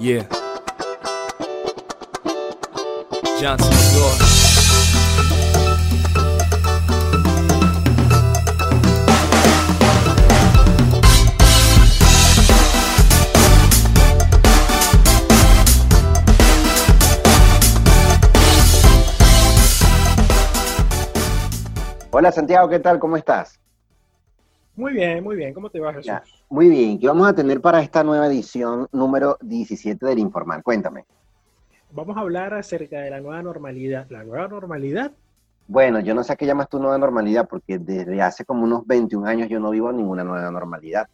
Yeah. Johnson. Hola Santiago, ¿qué tal? ¿Cómo estás? Muy bien, muy bien. ¿Cómo te va, Jesús? Ya, Muy bien, ¿qué vamos a tener para esta nueva edición número 17 del Informal? Cuéntame. Vamos a hablar acerca de la nueva normalidad. ¿La nueva normalidad? Bueno, yo no sé a qué llamas tu nueva normalidad, porque desde hace como unos 21 años yo no vivo ninguna nueva normalidad.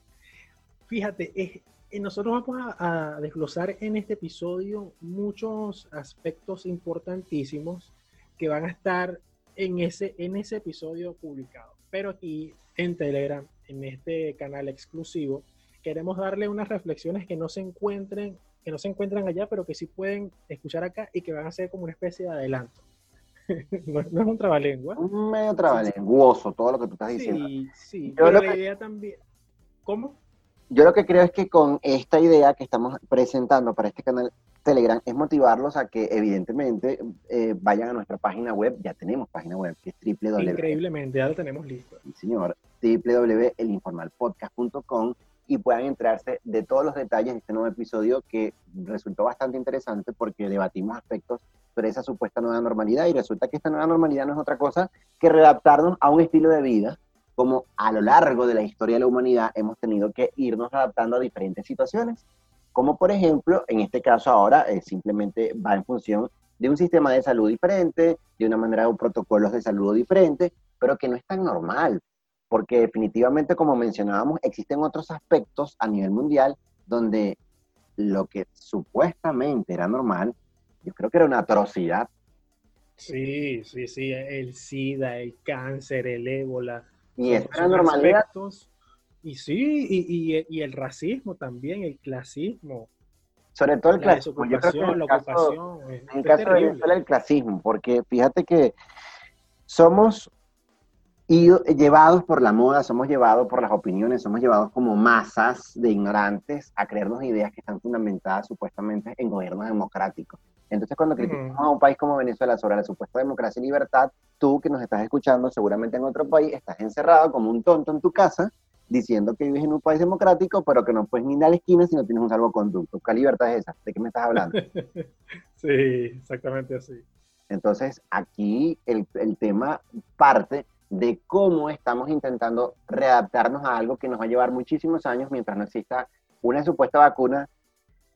Fíjate, es- eh, nosotros vamos a, a desglosar en este episodio muchos aspectos importantísimos que van a estar en ese, en ese episodio publicado. Pero aquí en Telegram, en este canal exclusivo, queremos darle unas reflexiones que no se encuentren, que no se encuentran allá, pero que sí pueden escuchar acá y que van a ser como una especie de adelanto. no, no es un trabalengua. Un medio trabalenguoso todo lo que tú estás diciendo. Sí, sí. Yo pero la que- idea también. ¿Cómo? Yo lo que creo es que con esta idea que estamos presentando para este canal Telegram es motivarlos a que evidentemente eh, vayan a nuestra página web, ya tenemos página web, que es www. Increíblemente, ya lo tenemos listo. Sí, señor, www.elinformalpodcast.com y puedan enterarse de todos los detalles de este nuevo episodio que resultó bastante interesante porque debatimos aspectos sobre esa supuesta nueva normalidad y resulta que esta nueva normalidad no es otra cosa que readaptarnos a un estilo de vida como a lo largo de la historia de la humanidad hemos tenido que irnos adaptando a diferentes situaciones, como por ejemplo, en este caso ahora eh, simplemente va en función de un sistema de salud diferente, de una manera de protocolos de salud diferente, pero que no es tan normal, porque definitivamente, como mencionábamos, existen otros aspectos a nivel mundial donde lo que supuestamente era normal, yo creo que era una atrocidad. Sí, sí, sí. El SIDA, el cáncer, el ébola. Y esa era normalidad. aspectos- Y sí, y, y- y el racismo también, el clasismo, Sobre todo el la clasismo. Yo creo que en el caso, en de. Venezuela, el clasismo, porque fíjate que somos ido- llevados por la moda, somos llevados por las opiniones, somos llevados como masas de ignorantes a creernos ideas que están fundamentadas supuestamente en gobiernos democráticos. Entonces, cuando criticamos a un país como Venezuela sobre la supuesta democracia y libertad, tú que nos estás escuchando seguramente en otro país, estás encerrado como un tonto en tu casa, diciendo que vives en un país democrático, pero que no puedes ni ir a la esquina si no tienes un salvoconducto. ¿Qué libertad es esa? ¿De qué me estás hablando? Sí, exactamente así. Entonces, aquí el, el tema parte de cómo estamos intentando readaptarnos a algo que nos va a llevar muchísimos años mientras no exista una supuesta vacuna,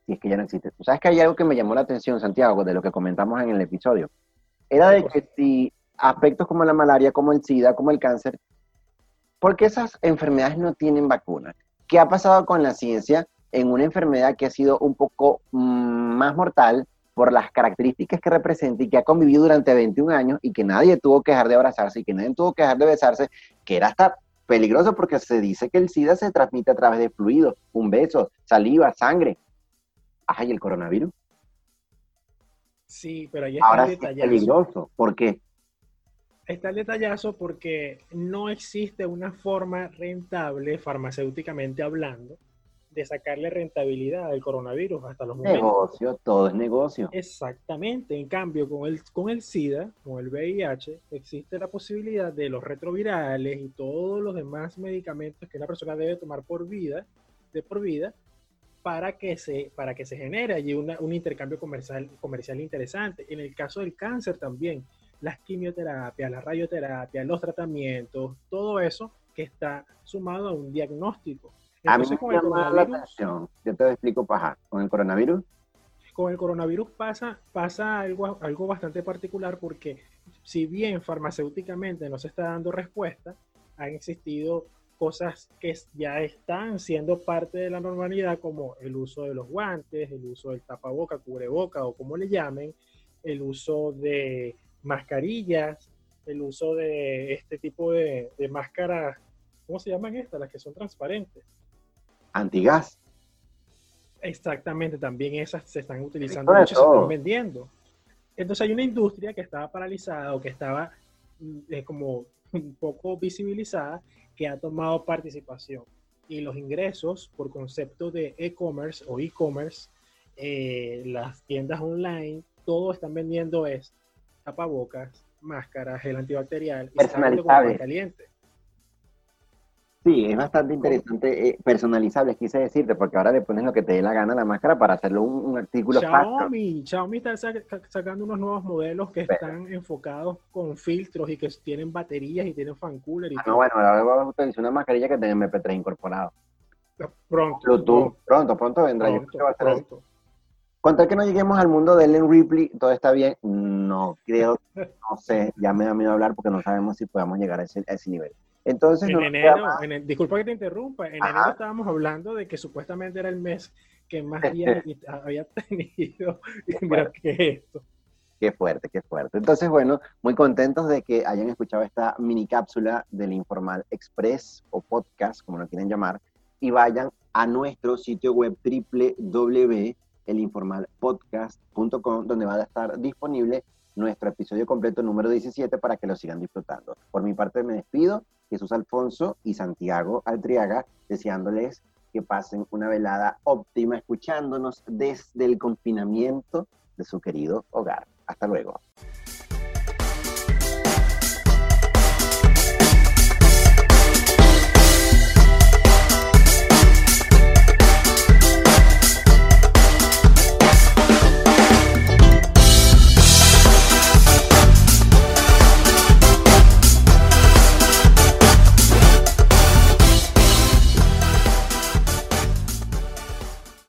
si es que ya no existe. Tú sabes que hay algo que me llamó la atención, Santiago, de lo que comentamos en el episodio. Era de que si aspectos como la malaria, como el SIDA, como el cáncer, ¿por qué esas enfermedades no tienen vacuna? ¿Qué ha pasado con la ciencia en una enfermedad que ha sido un poco mm, más mortal por las características que representa y que ha convivido durante 21 años y que nadie tuvo que dejar de abrazarse y que nadie tuvo que dejar de besarse, que era hasta peligroso porque se dice que el SIDA se transmite a través de fluidos, un beso, saliva, sangre. Ay, el coronavirus. Sí, pero ahí está Ahora el sí es detallazo. peligroso. ¿Por qué? Está el detallazo porque no existe una forma rentable, farmacéuticamente hablando, de sacarle rentabilidad al coronavirus hasta los momentos. Negocio, todo es negocio. Exactamente, en cambio con el, con el SIDA, con el VIH, existe la posibilidad de los retrovirales y todos los demás medicamentos que una persona debe tomar por vida, de por vida, para que se, para que se genere allí una- un intercambio comercial, comercial interesante. En el caso del cáncer también, las quimioterapias, la radioterapia, los tratamientos, todo eso que está sumado a un diagnóstico. A mí Entonces, me con el llama la atención. Yo te explico, paja. Con el coronavirus, con el coronavirus pasa, pasa algo, algo bastante particular porque si bien farmacéuticamente no se está dando respuesta, han existido cosas que ya están siendo parte de la normalidad como el uso de los guantes, el uso del tapaboca, cubreboca o como le llamen, el uso de mascarillas, el uso de este tipo de, de máscaras, ¿cómo se llaman estas? Las que son transparentes. antigas. Exactamente, también esas se están utilizando mucho y se están vendiendo. Entonces hay una industria que estaba paralizada o que estaba mm, eh, como un poco visibilizada que ha tomado participación. Y los ingresos por concepto de e-commerce o e-commerce eh, las tiendas online, todo están vendiendo es tapabocas, máscaras, gel antibacterial y Personalizable. caliente. Sí, es bastante interesante, eh, personalizable, quise decirte, porque ahora le pones lo que te dé la gana a la máscara para hacerlo un, un artículo. Xiaomi, Xiaomi está sac- sacando unos nuevos modelos que Pero- están enfocados con filtros y que tienen baterías y tienen fan cooler y Ah, todo. no, bueno, ahora voy a utilizar una mascarilla que tenga MP3 incorporado. Pronto, Bluetooth, pronto, pronto vendrá. Yo creo pronto, que va a ser pronto. Que no lleguemos al mundo de Ellen Ripley, todo está bien. No creo, no sé, ya me da miedo hablar porque no sabemos si podamos llegar a ese, a ese nivel. Entonces, En no enero, en el- disculpa que te interrumpa, en Ajá. enero estábamos hablando de que supuestamente era el mes que más días había tenido. Mira qué es esto. Qué fuerte, qué fuerte. Entonces, bueno, muy contentos de que hayan escuchado esta mini cápsula del Informal Express o podcast, como lo quieren llamar, y vayan a nuestro sitio web www.elinformalpodcast.com, donde va a estar disponible nuestro episodio completo número 17 para que lo sigan disfrutando. Por mi parte me despido, Jesús Alfonso y Santiago Altriaga, deseándoles que pasen una velada óptima escuchándonos desde el confinamiento de su querido hogar. Hasta luego.